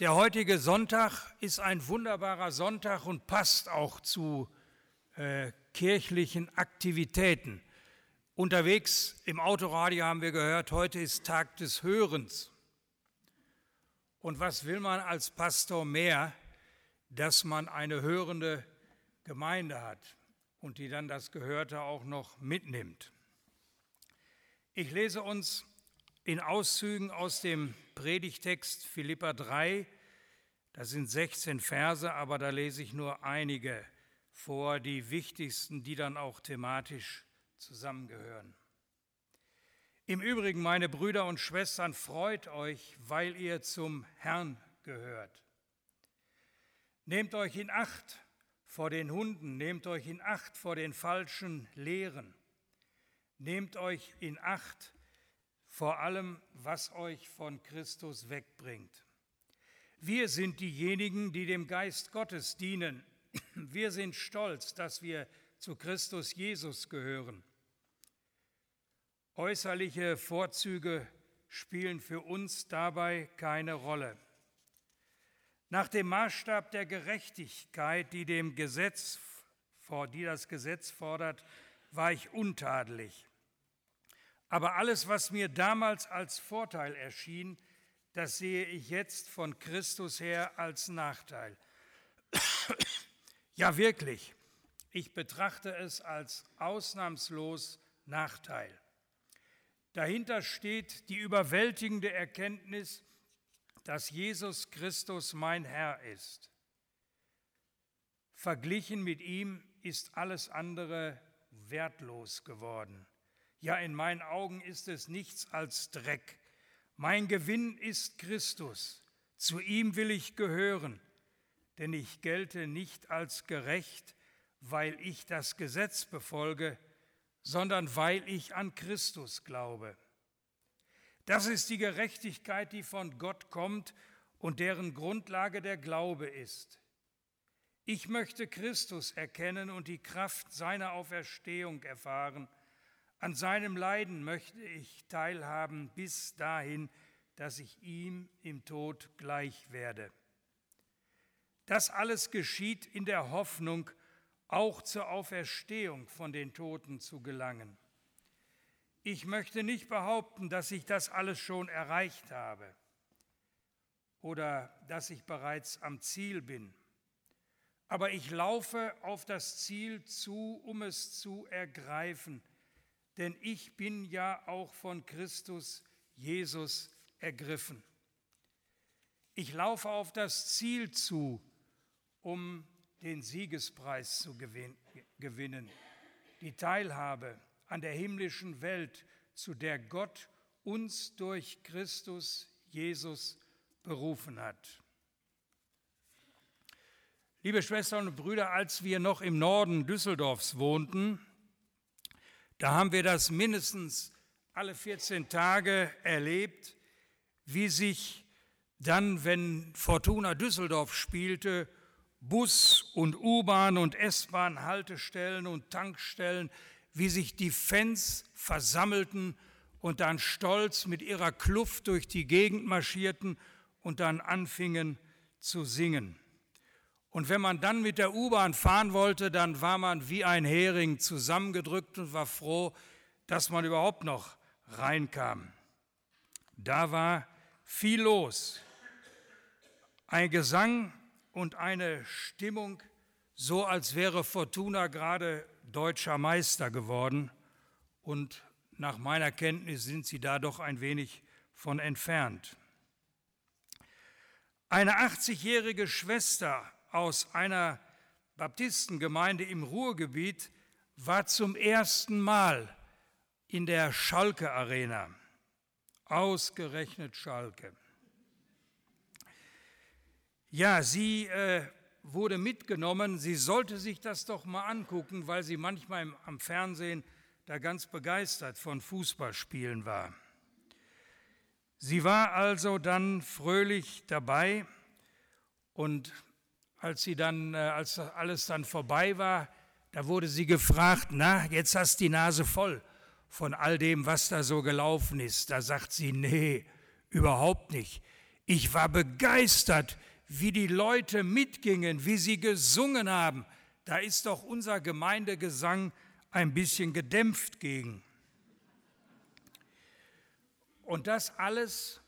Der heutige Sonntag ist ein wunderbarer Sonntag und passt auch zu äh, kirchlichen Aktivitäten. Unterwegs im Autoradio haben wir gehört, heute ist Tag des Hörens. Und was will man als Pastor mehr, dass man eine hörende Gemeinde hat und die dann das Gehörte auch noch mitnimmt? Ich lese uns in Auszügen aus dem Predigtext Philippa 3, das sind 16 Verse, aber da lese ich nur einige vor, die wichtigsten, die dann auch thematisch zusammengehören. Im Übrigen, meine Brüder und Schwestern, freut euch, weil ihr zum Herrn gehört. Nehmt euch in Acht vor den Hunden, nehmt euch in Acht vor den falschen Lehren, nehmt euch in Acht vor allem, was euch von Christus wegbringt. Wir sind diejenigen, die dem Geist Gottes dienen. Wir sind stolz, dass wir zu Christus Jesus gehören. Äußerliche Vorzüge spielen für uns dabei keine Rolle. Nach dem Maßstab der Gerechtigkeit, die, dem Gesetz, die das Gesetz fordert, war ich untadelig. Aber alles, was mir damals als Vorteil erschien, das sehe ich jetzt von Christus her als Nachteil. ja, wirklich, ich betrachte es als ausnahmslos Nachteil. Dahinter steht die überwältigende Erkenntnis, dass Jesus Christus mein Herr ist. Verglichen mit ihm ist alles andere wertlos geworden. Ja, in meinen Augen ist es nichts als Dreck. Mein Gewinn ist Christus. Zu ihm will ich gehören, denn ich gelte nicht als gerecht, weil ich das Gesetz befolge, sondern weil ich an Christus glaube. Das ist die Gerechtigkeit, die von Gott kommt und deren Grundlage der Glaube ist. Ich möchte Christus erkennen und die Kraft seiner Auferstehung erfahren an seinem Leiden möchte ich teilhaben bis dahin, dass ich ihm im Tod gleich werde. Das alles geschieht in der Hoffnung, auch zur Auferstehung von den Toten zu gelangen. Ich möchte nicht behaupten, dass ich das alles schon erreicht habe oder dass ich bereits am Ziel bin. Aber ich laufe auf das Ziel zu, um es zu ergreifen – denn ich bin ja auch von Christus Jesus ergriffen. Ich laufe auf das Ziel zu, um den Siegespreis zu gewinnen, die Teilhabe an der himmlischen Welt, zu der Gott uns durch Christus Jesus berufen hat. Liebe Schwestern und Brüder, als wir noch im Norden Düsseldorfs wohnten, da haben wir das mindestens alle 14 Tage erlebt, wie sich dann, wenn Fortuna Düsseldorf spielte, Bus und U-Bahn und S-Bahn Haltestellen und Tankstellen, wie sich die Fans versammelten und dann stolz mit ihrer Kluft durch die Gegend marschierten und dann anfingen zu singen. Und wenn man dann mit der U-Bahn fahren wollte, dann war man wie ein Hering zusammengedrückt und war froh, dass man überhaupt noch reinkam. Da war viel los. Ein Gesang und eine Stimmung, so als wäre Fortuna gerade deutscher Meister geworden. Und nach meiner Kenntnis sind sie da doch ein wenig von entfernt. Eine 80-jährige Schwester aus einer Baptistengemeinde im Ruhrgebiet war zum ersten Mal in der Schalke Arena. Ausgerechnet Schalke. Ja, sie äh, wurde mitgenommen. Sie sollte sich das doch mal angucken, weil sie manchmal im, am Fernsehen da ganz begeistert von Fußballspielen war. Sie war also dann fröhlich dabei und als sie dann, äh, als alles dann vorbei war, da wurde sie gefragt, na, jetzt hast die Nase voll von all dem, was da so gelaufen ist. Da sagt sie, nee, überhaupt nicht. Ich war begeistert, wie die Leute mitgingen, wie sie gesungen haben. Da ist doch unser Gemeindegesang ein bisschen gedämpft gegen. Und das alles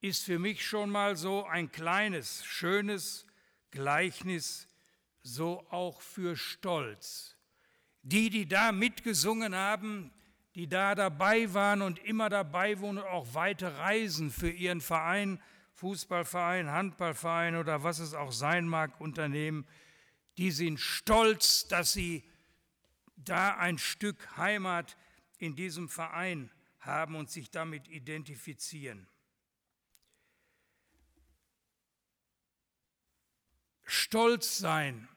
ist für mich schon mal so ein kleines, schönes Gleichnis, so auch für Stolz. Die, die da mitgesungen haben, die da dabei waren und immer dabei wohnen und auch weite Reisen für ihren Verein, Fußballverein, Handballverein oder was es auch sein mag, Unternehmen, die sind stolz, dass sie da ein Stück Heimat in diesem Verein haben und sich damit identifizieren. Stolz sein.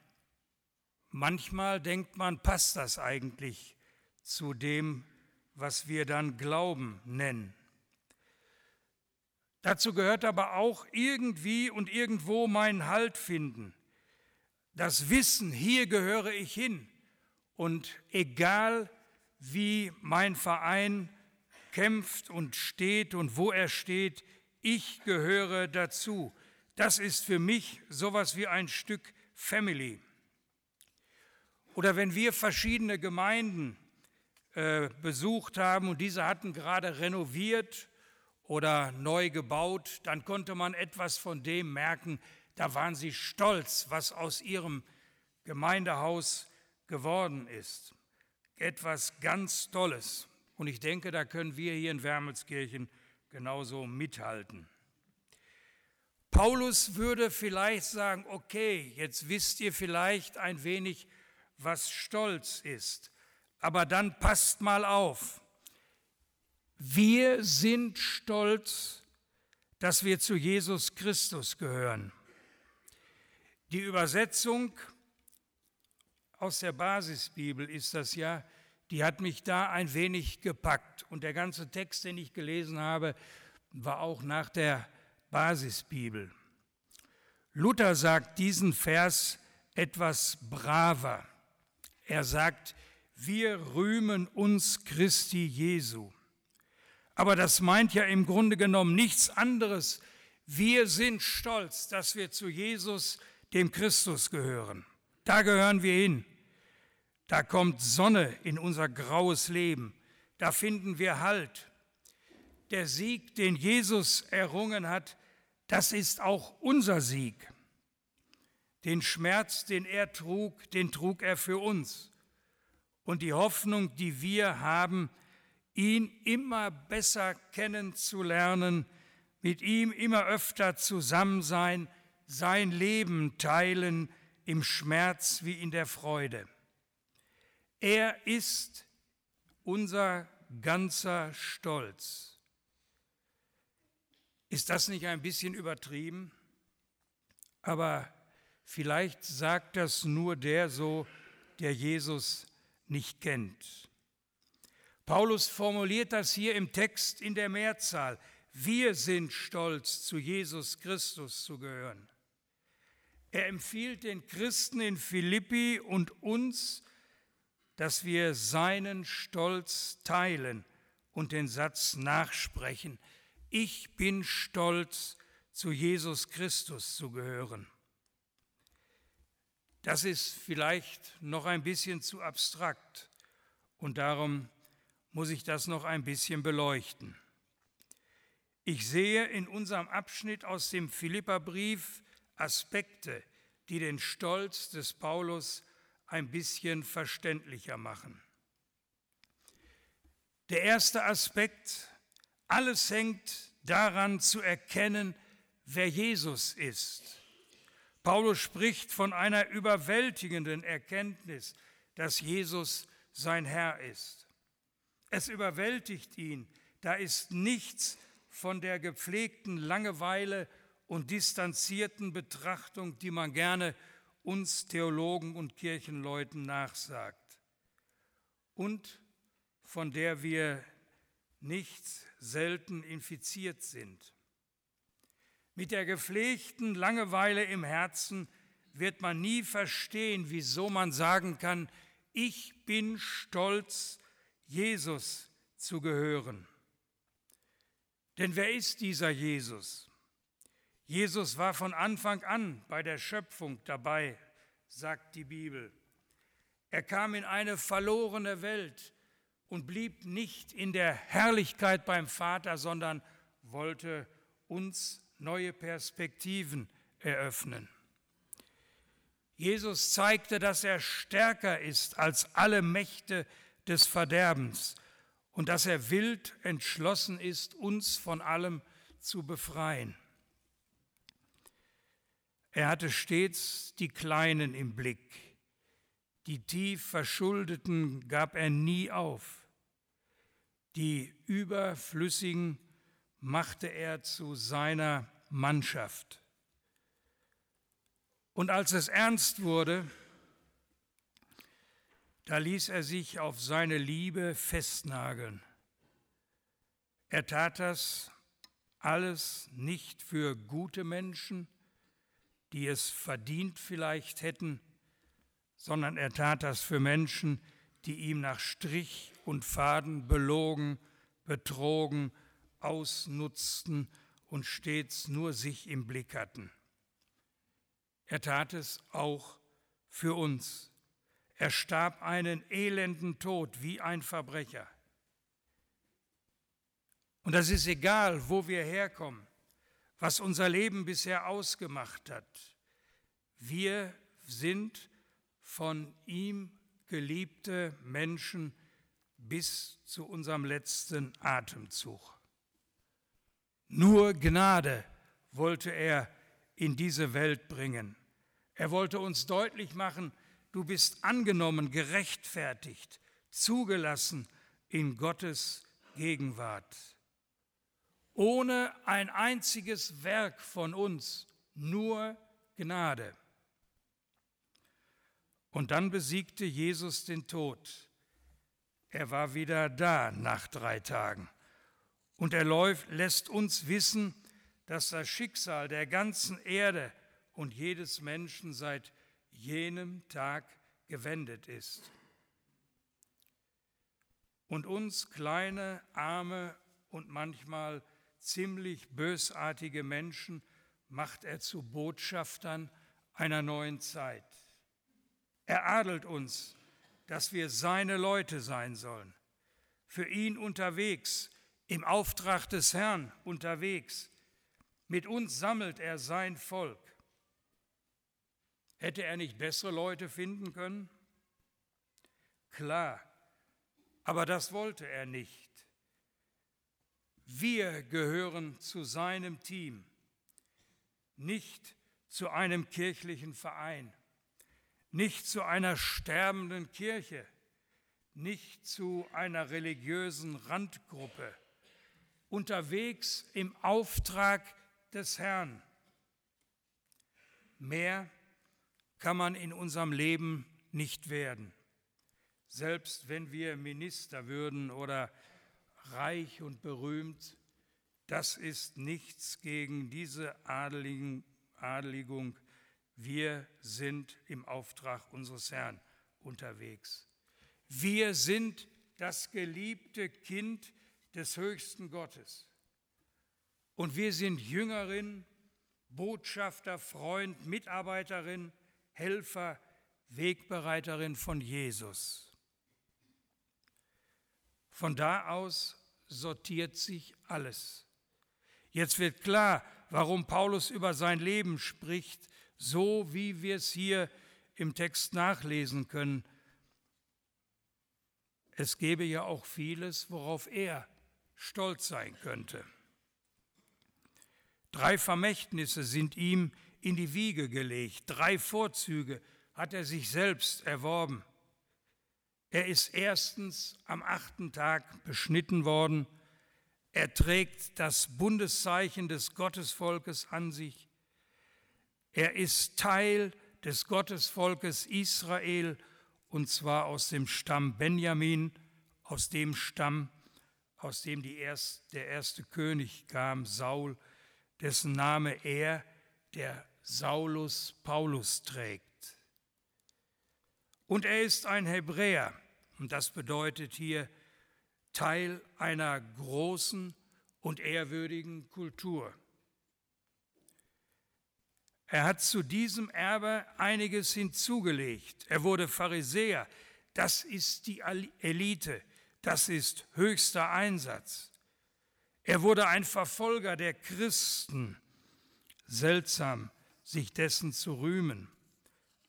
Manchmal denkt man, passt das eigentlich zu dem, was wir dann Glauben nennen. Dazu gehört aber auch irgendwie und irgendwo meinen Halt finden. Das Wissen, hier gehöre ich hin. Und egal wie mein Verein kämpft und steht und wo er steht, ich gehöre dazu. Das ist für mich sowas wie ein Stück Family. Oder wenn wir verschiedene Gemeinden äh, besucht haben und diese hatten gerade renoviert oder neu gebaut, dann konnte man etwas von dem merken, da waren sie stolz, was aus ihrem Gemeindehaus geworden ist. Etwas ganz Tolles. Und ich denke, da können wir hier in Wermelskirchen genauso mithalten. Paulus würde vielleicht sagen, okay, jetzt wisst ihr vielleicht ein wenig, was Stolz ist, aber dann passt mal auf. Wir sind stolz, dass wir zu Jesus Christus gehören. Die Übersetzung aus der Basisbibel ist das ja, die hat mich da ein wenig gepackt. Und der ganze Text, den ich gelesen habe, war auch nach der Basisbibel. Luther sagt diesen Vers etwas braver. Er sagt, wir rühmen uns Christi Jesu. Aber das meint ja im Grunde genommen nichts anderes. Wir sind stolz, dass wir zu Jesus, dem Christus, gehören. Da gehören wir hin. Da kommt Sonne in unser graues Leben. Da finden wir Halt. Der Sieg, den Jesus errungen hat, das ist auch unser Sieg. Den Schmerz, den er trug, den trug er für uns. Und die Hoffnung, die wir haben, ihn immer besser kennenzulernen, mit ihm immer öfter zusammen sein, sein Leben teilen, im Schmerz wie in der Freude. Er ist unser ganzer Stolz. Ist das nicht ein bisschen übertrieben? Aber vielleicht sagt das nur der so, der Jesus nicht kennt. Paulus formuliert das hier im Text in der Mehrzahl. Wir sind stolz, zu Jesus Christus zu gehören. Er empfiehlt den Christen in Philippi und uns, dass wir seinen Stolz teilen und den Satz nachsprechen. Ich bin stolz, zu Jesus Christus zu gehören. Das ist vielleicht noch ein bisschen zu abstrakt und darum muss ich das noch ein bisschen beleuchten. Ich sehe in unserem Abschnitt aus dem Philipperbrief Aspekte, die den Stolz des Paulus ein bisschen verständlicher machen. Der erste Aspekt, alles hängt daran zu erkennen, wer Jesus ist. Paulus spricht von einer überwältigenden Erkenntnis, dass Jesus sein Herr ist. Es überwältigt ihn, da ist nichts von der gepflegten Langeweile und distanzierten Betrachtung, die man gerne uns Theologen und Kirchenleuten nachsagt und von der wir nicht selten infiziert sind. Mit der gepflegten Langeweile im Herzen wird man nie verstehen, wieso man sagen kann, ich bin stolz, Jesus zu gehören. Denn wer ist dieser Jesus? Jesus war von Anfang an bei der Schöpfung dabei, sagt die Bibel. Er kam in eine verlorene Welt und blieb nicht in der Herrlichkeit beim Vater, sondern wollte uns neue Perspektiven eröffnen. Jesus zeigte, dass er stärker ist als alle Mächte des Verderbens und dass er wild entschlossen ist, uns von allem zu befreien. Er hatte stets die Kleinen im Blick. Die tief Verschuldeten gab er nie auf. Die Überflüssigen machte er zu seiner Mannschaft. Und als es ernst wurde, da ließ er sich auf seine Liebe festnageln. Er tat das alles nicht für gute Menschen, die es verdient vielleicht hätten, sondern er tat das für Menschen, die ihm nach Strich und Faden belogen, betrogen, ausnutzten und stets nur sich im Blick hatten. Er tat es auch für uns. Er starb einen elenden Tod wie ein Verbrecher. Und das ist egal, wo wir herkommen was unser Leben bisher ausgemacht hat. Wir sind von ihm geliebte Menschen bis zu unserem letzten Atemzug. Nur Gnade wollte er in diese Welt bringen. Er wollte uns deutlich machen, du bist angenommen, gerechtfertigt, zugelassen in Gottes Gegenwart ohne ein einziges Werk von uns, nur Gnade. Und dann besiegte Jesus den Tod. Er war wieder da nach drei Tagen. Und er lässt uns wissen, dass das Schicksal der ganzen Erde und jedes Menschen seit jenem Tag gewendet ist. Und uns kleine, arme und manchmal ziemlich bösartige Menschen macht er zu Botschaftern einer neuen Zeit. Er adelt uns, dass wir seine Leute sein sollen, für ihn unterwegs, im Auftrag des Herrn unterwegs. Mit uns sammelt er sein Volk. Hätte er nicht bessere Leute finden können? Klar, aber das wollte er nicht. Wir gehören zu seinem Team, nicht zu einem kirchlichen Verein, nicht zu einer sterbenden Kirche, nicht zu einer religiösen Randgruppe, unterwegs im Auftrag des Herrn. Mehr kann man in unserem Leben nicht werden, selbst wenn wir Minister würden oder reich und berühmt, das ist nichts gegen diese Adeligung. Wir sind im Auftrag unseres Herrn unterwegs. Wir sind das geliebte Kind des höchsten Gottes. Und wir sind Jüngerin, Botschafter, Freund, Mitarbeiterin, Helfer, Wegbereiterin von Jesus. Von da aus sortiert sich alles. Jetzt wird klar, warum Paulus über sein Leben spricht, so wie wir es hier im Text nachlesen können. Es gäbe ja auch vieles, worauf er stolz sein könnte. Drei Vermächtnisse sind ihm in die Wiege gelegt, drei Vorzüge hat er sich selbst erworben. Er ist erstens am achten Tag beschnitten worden. Er trägt das Bundeszeichen des Gottesvolkes an sich. Er ist Teil des Gottesvolkes Israel und zwar aus dem Stamm Benjamin, aus dem Stamm, aus dem erst, der erste König kam, Saul, dessen Name er, der Saulus Paulus trägt. Und er ist ein Hebräer. Und das bedeutet hier Teil einer großen und ehrwürdigen Kultur. Er hat zu diesem Erbe einiges hinzugelegt. Er wurde Pharisäer. Das ist die Elite. Das ist höchster Einsatz. Er wurde ein Verfolger der Christen. Seltsam, sich dessen zu rühmen.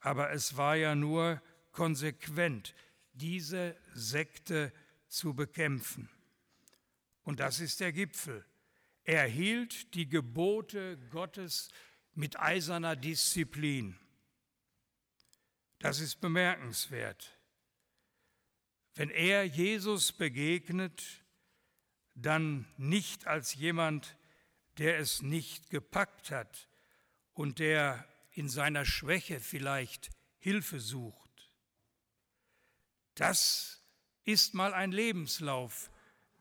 Aber es war ja nur konsequent, diese Sekte zu bekämpfen. Und das ist der Gipfel. Er hielt die Gebote Gottes mit eiserner Disziplin. Das ist bemerkenswert. Wenn er Jesus begegnet, dann nicht als jemand, der es nicht gepackt hat und der in seiner Schwäche vielleicht Hilfe sucht. Das ist mal ein Lebenslauf,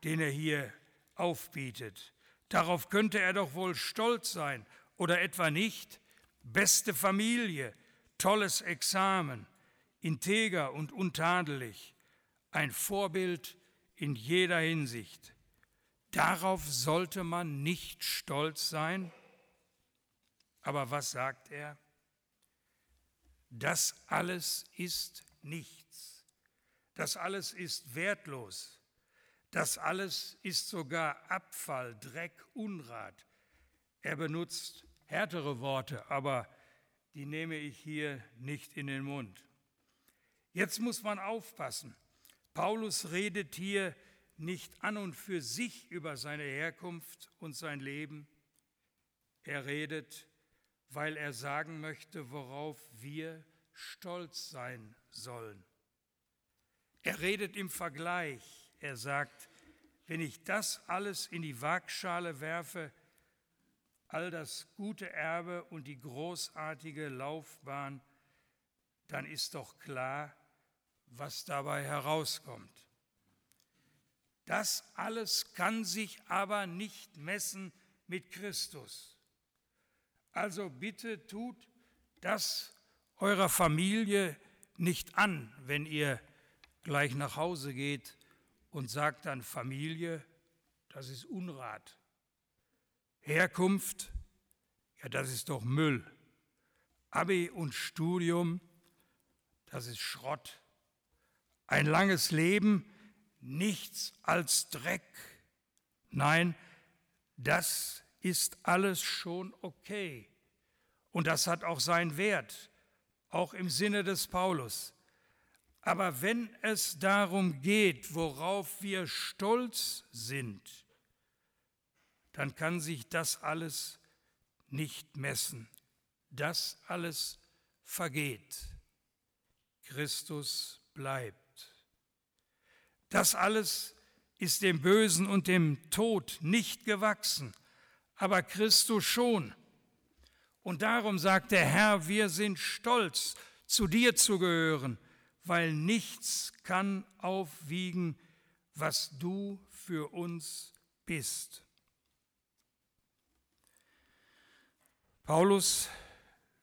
den er hier aufbietet. Darauf könnte er doch wohl stolz sein oder etwa nicht? Beste Familie, tolles Examen, integer und untadelig, ein Vorbild in jeder Hinsicht. Darauf sollte man nicht stolz sein. Aber was sagt er? Das alles ist nichts. Das alles ist wertlos. Das alles ist sogar Abfall, Dreck, Unrat. Er benutzt härtere Worte, aber die nehme ich hier nicht in den Mund. Jetzt muss man aufpassen. Paulus redet hier nicht an und für sich über seine Herkunft und sein Leben. Er redet, weil er sagen möchte, worauf wir stolz sein sollen. Er redet im Vergleich. Er sagt, wenn ich das alles in die Waagschale werfe, all das gute Erbe und die großartige Laufbahn, dann ist doch klar, was dabei herauskommt. Das alles kann sich aber nicht messen mit Christus. Also bitte tut das eurer Familie nicht an, wenn ihr gleich nach Hause geht und sagt dann Familie, das ist Unrat. Herkunft, ja, das ist doch Müll. Abi und Studium, das ist Schrott. Ein langes Leben, nichts als Dreck. Nein, das ist alles schon okay. Und das hat auch seinen Wert, auch im Sinne des Paulus. Aber wenn es darum geht, worauf wir stolz sind, dann kann sich das alles nicht messen. Das alles vergeht. Christus bleibt. Das alles ist dem Bösen und dem Tod nicht gewachsen, aber Christus schon. Und darum sagt der Herr, wir sind stolz, zu dir zu gehören, weil nichts kann aufwiegen, was du für uns bist. Paulus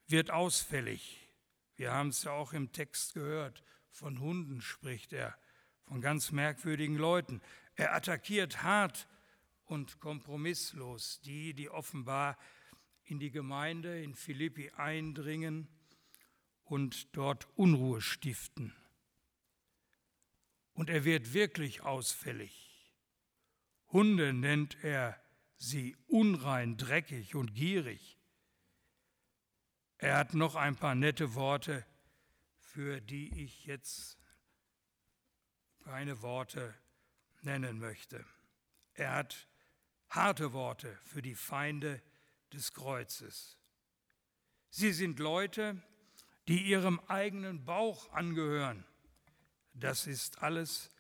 wird ausfällig. Wir haben es ja auch im Text gehört. Von Hunden spricht er, von ganz merkwürdigen Leuten. Er attackiert hart und kompromisslos die, die offenbar in die Gemeinde in Philippi eindringen und dort Unruhe stiften. Und er wird wirklich ausfällig. Hunde nennt er sie unrein, dreckig und gierig. Er hat noch ein paar nette Worte, für die ich jetzt keine Worte nennen möchte. Er hat harte Worte für die Feinde des Kreuzes. Sie sind Leute, die ihrem eigenen Bauch angehören. Das ist alles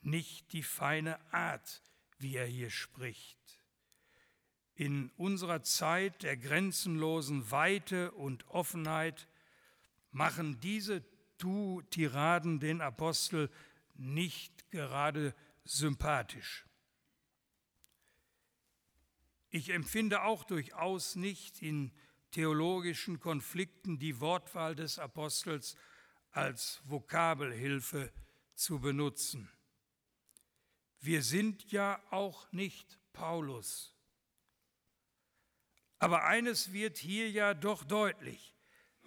nicht die feine Art, wie er hier spricht in unserer Zeit der grenzenlosen Weite und Offenheit machen diese Tiraden den Apostel nicht gerade sympathisch. Ich empfinde auch durchaus nicht in theologischen Konflikten die Wortwahl des Apostels als Vokabelhilfe zu benutzen. Wir sind ja auch nicht Paulus. Aber eines wird hier ja doch deutlich.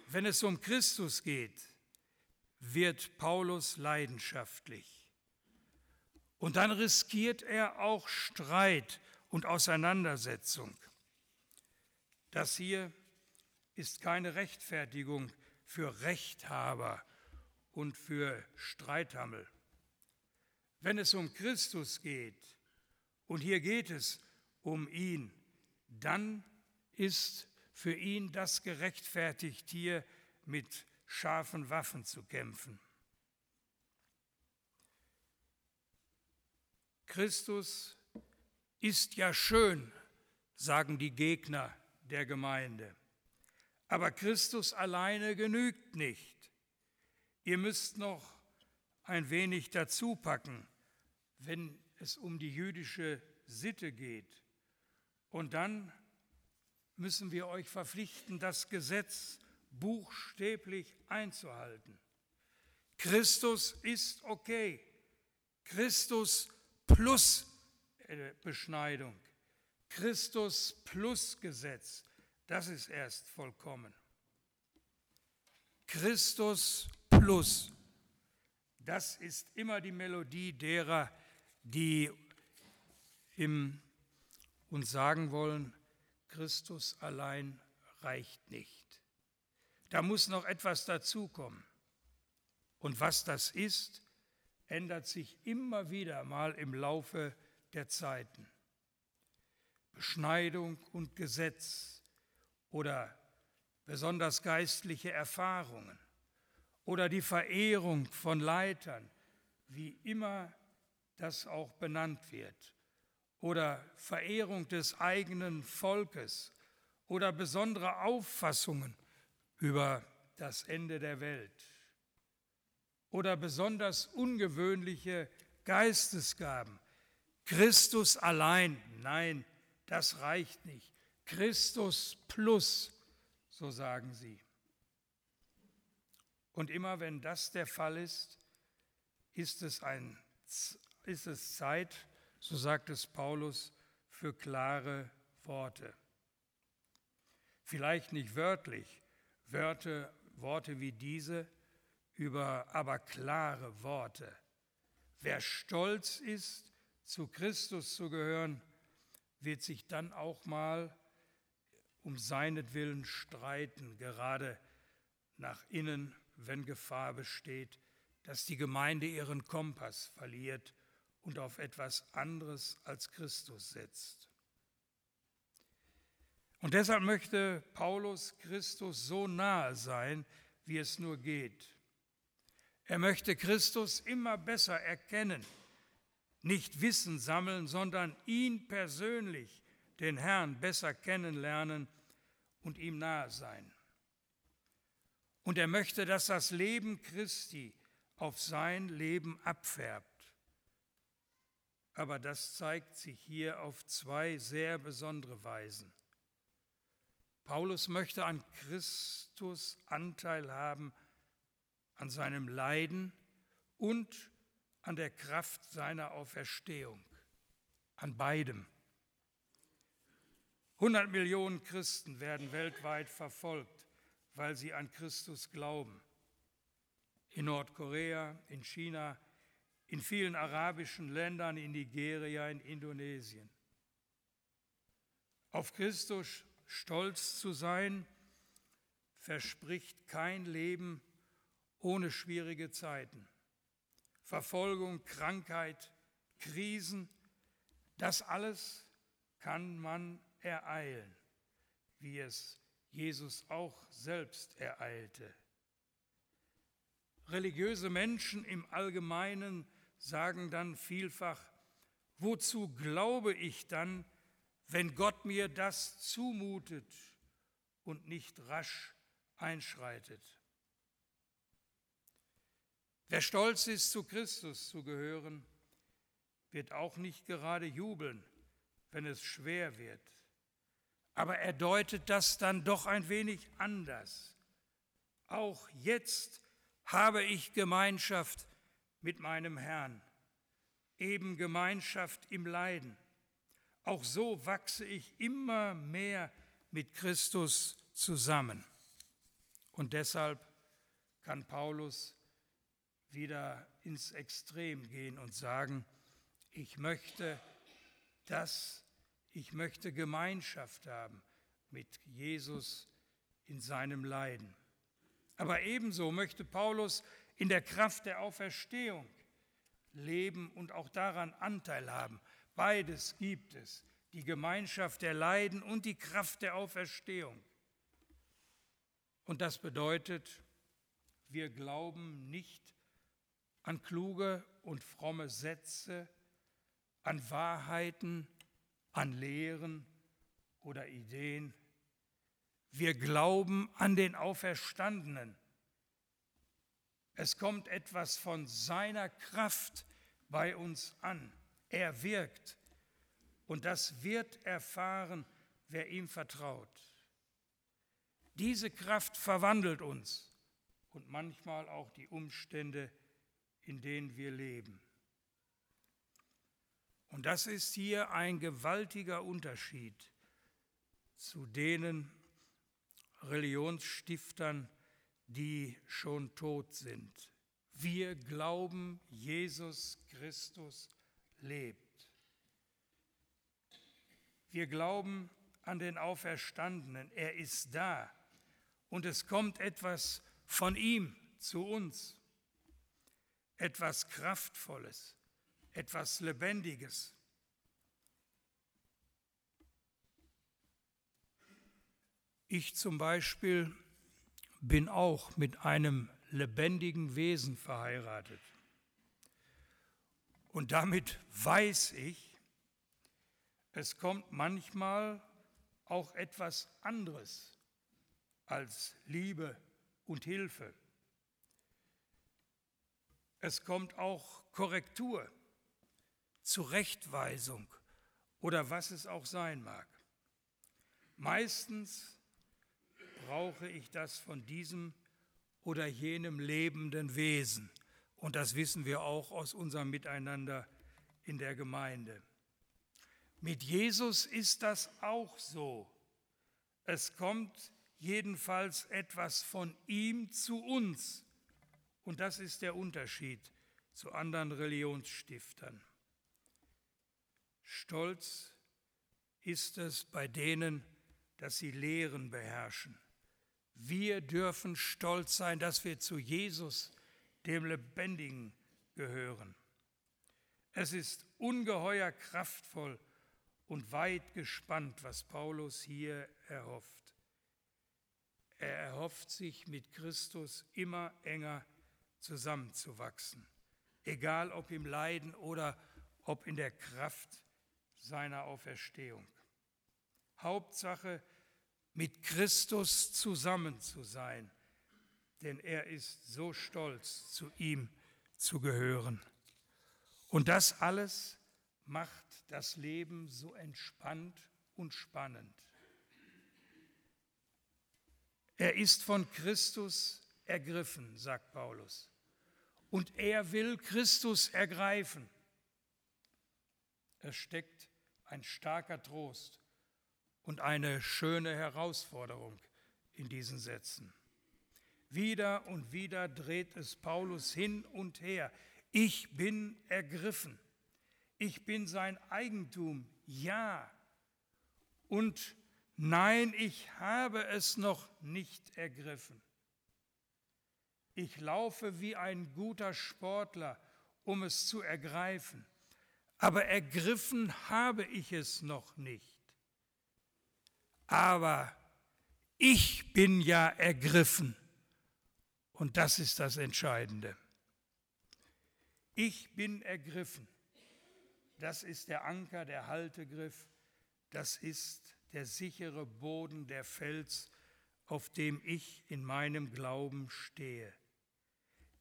Wenn es um Christus geht, wird Paulus leidenschaftlich. Und dann riskiert er auch Streit und Auseinandersetzung. Das hier ist keine Rechtfertigung für Rechthaber und für Streithammel. Wenn es um Christus geht, und hier geht es um ihn, dann ist für ihn das gerechtfertigt, hier mit scharfen Waffen zu kämpfen. Christus ist ja schön, sagen die Gegner der Gemeinde. Aber Christus alleine genügt nicht. Ihr müsst noch ein wenig dazu packen, wenn es um die jüdische Sitte geht. Und dann müssen wir euch verpflichten, das Gesetz buchstäblich einzuhalten. Christus ist okay. Christus plus äh, Beschneidung. Christus plus Gesetz. Das ist erst vollkommen. Christus plus. Das ist immer die Melodie derer, die im, uns sagen wollen, Christus allein reicht nicht. Da muss noch etwas dazukommen. Und was das ist, ändert sich immer wieder mal im Laufe der Zeiten. Beschneidung und Gesetz oder besonders geistliche Erfahrungen oder die Verehrung von Leitern, wie immer das auch benannt wird, oder Verehrung des eigenen Volkes oder besondere Auffassungen über das Ende der Welt oder besonders ungewöhnliche Geistesgaben. Christus allein, nein, das reicht nicht. Christus plus, so sagen sie. Und immer wenn das der Fall ist, ist es, ein, ist es Zeit, so sagt es Paulus, für klare Worte. Vielleicht nicht wörtlich, Wörter, Worte wie diese, über aber klare Worte. Wer stolz ist, zu Christus zu gehören, wird sich dann auch mal um seinetwillen streiten, gerade nach innen, wenn Gefahr besteht, dass die Gemeinde ihren Kompass verliert und auf etwas anderes als Christus setzt. Und deshalb möchte Paulus Christus so nahe sein, wie es nur geht. Er möchte Christus immer besser erkennen, nicht Wissen sammeln, sondern ihn persönlich, den Herrn, besser kennenlernen und ihm nahe sein. Und er möchte, dass das Leben Christi auf sein Leben abfärbt aber das zeigt sich hier auf zwei sehr besondere Weisen. Paulus möchte an Christus Anteil haben, an seinem Leiden und an der Kraft seiner Auferstehung, an beidem. 100 Millionen Christen werden weltweit verfolgt, weil sie an Christus glauben. In Nordkorea, in China, in vielen arabischen Ländern, in Nigeria, in Indonesien. Auf Christus stolz zu sein, verspricht kein Leben ohne schwierige Zeiten. Verfolgung, Krankheit, Krisen, das alles kann man ereilen, wie es Jesus auch selbst ereilte. Religiöse Menschen im Allgemeinen sagen dann vielfach, wozu glaube ich dann, wenn Gott mir das zumutet und nicht rasch einschreitet? Wer stolz ist, zu Christus zu gehören, wird auch nicht gerade jubeln, wenn es schwer wird. Aber er deutet das dann doch ein wenig anders. Auch jetzt habe ich Gemeinschaft mit meinem Herrn, eben Gemeinschaft im Leiden. Auch so wachse ich immer mehr mit Christus zusammen. Und deshalb kann Paulus wieder ins Extrem gehen und sagen, ich möchte das, ich möchte Gemeinschaft haben mit Jesus in seinem Leiden. Aber ebenso möchte Paulus in der Kraft der Auferstehung leben und auch daran Anteil haben. Beides gibt es, die Gemeinschaft der Leiden und die Kraft der Auferstehung. Und das bedeutet, wir glauben nicht an kluge und fromme Sätze, an Wahrheiten, an Lehren oder Ideen. Wir glauben an den Auferstandenen. Es kommt etwas von seiner Kraft bei uns an. Er wirkt und das wird erfahren, wer ihm vertraut. Diese Kraft verwandelt uns und manchmal auch die Umstände, in denen wir leben. Und das ist hier ein gewaltiger Unterschied zu denen Religionsstiftern, die schon tot sind. Wir glauben, Jesus Christus lebt. Wir glauben an den Auferstandenen. Er ist da. Und es kommt etwas von ihm zu uns. Etwas Kraftvolles, etwas Lebendiges. Ich zum Beispiel bin auch mit einem lebendigen Wesen verheiratet. Und damit weiß ich, es kommt manchmal auch etwas anderes als Liebe und Hilfe. Es kommt auch Korrektur, Zurechtweisung oder was es auch sein mag. Meistens brauche ich das von diesem oder jenem lebenden Wesen. Und das wissen wir auch aus unserem Miteinander in der Gemeinde. Mit Jesus ist das auch so. Es kommt jedenfalls etwas von ihm zu uns. Und das ist der Unterschied zu anderen Religionsstiftern. Stolz ist es bei denen, dass sie Lehren beherrschen. Wir dürfen stolz sein, dass wir zu Jesus, dem Lebendigen, gehören. Es ist ungeheuer kraftvoll und weit gespannt, was Paulus hier erhofft. Er erhofft sich mit Christus immer enger zusammenzuwachsen, egal ob im Leiden oder ob in der Kraft seiner Auferstehung. Hauptsache, mit Christus zusammen zu sein, denn er ist so stolz, zu ihm zu gehören. Und das alles macht das Leben so entspannt und spannend. Er ist von Christus ergriffen, sagt Paulus. Und er will Christus ergreifen. Es steckt ein starker Trost und eine schöne Herausforderung in diesen Sätzen. Wieder und wieder dreht es Paulus hin und her. Ich bin ergriffen. Ich bin sein Eigentum. Ja. Und nein, ich habe es noch nicht ergriffen. Ich laufe wie ein guter Sportler, um es zu ergreifen. Aber ergriffen habe ich es noch nicht. Aber ich bin ja ergriffen. Und das ist das Entscheidende. Ich bin ergriffen. Das ist der Anker, der Haltegriff. Das ist der sichere Boden, der Fels, auf dem ich in meinem Glauben stehe.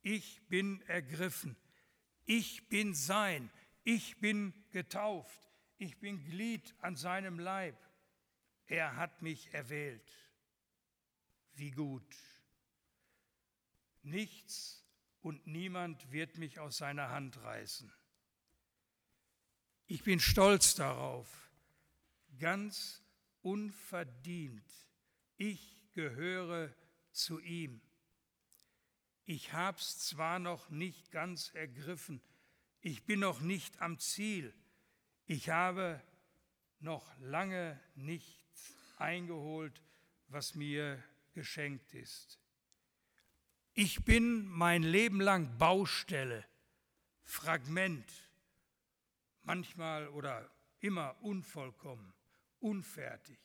Ich bin ergriffen. Ich bin sein. Ich bin getauft. Ich bin Glied an seinem Leib. Er hat mich erwählt. Wie gut. Nichts und niemand wird mich aus seiner Hand reißen. Ich bin stolz darauf, ganz unverdient. Ich gehöre zu ihm. Ich hab's zwar noch nicht ganz ergriffen, ich bin noch nicht am Ziel, ich habe noch lange nicht eingeholt, was mir geschenkt ist. Ich bin mein Leben lang Baustelle, Fragment, manchmal oder immer unvollkommen, unfertig.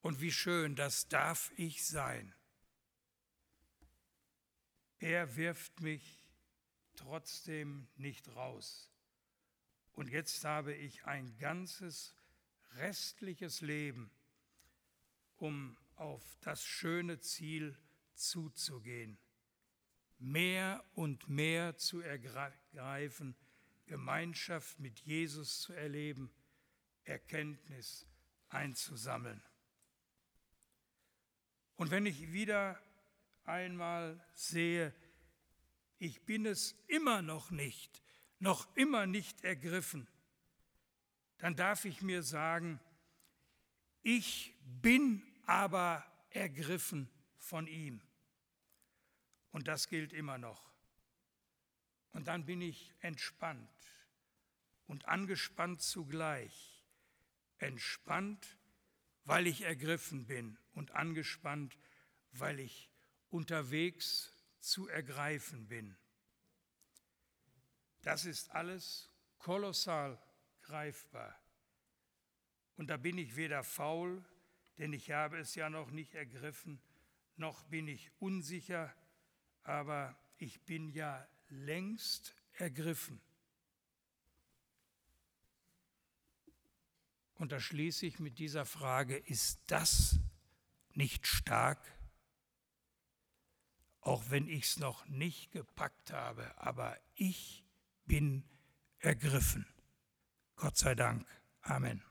Und wie schön, das darf ich sein. Er wirft mich trotzdem nicht raus. Und jetzt habe ich ein ganzes restliches Leben, um auf das schöne Ziel zuzugehen, mehr und mehr zu ergreifen, Gemeinschaft mit Jesus zu erleben, Erkenntnis einzusammeln. Und wenn ich wieder einmal sehe, ich bin es immer noch nicht, noch immer nicht ergriffen, dann darf ich mir sagen, ich bin aber ergriffen von ihm. Und das gilt immer noch. Und dann bin ich entspannt und angespannt zugleich. Entspannt, weil ich ergriffen bin und angespannt, weil ich unterwegs zu ergreifen bin. Das ist alles kolossal greifbar. Und da bin ich weder faul, denn ich habe es ja noch nicht ergriffen, noch bin ich unsicher, aber ich bin ja längst ergriffen. Und da schließe ich mit dieser Frage, ist das nicht stark? Auch wenn ich es noch nicht gepackt habe, aber ich bin ergriffen. Gott sei Dank. Amen.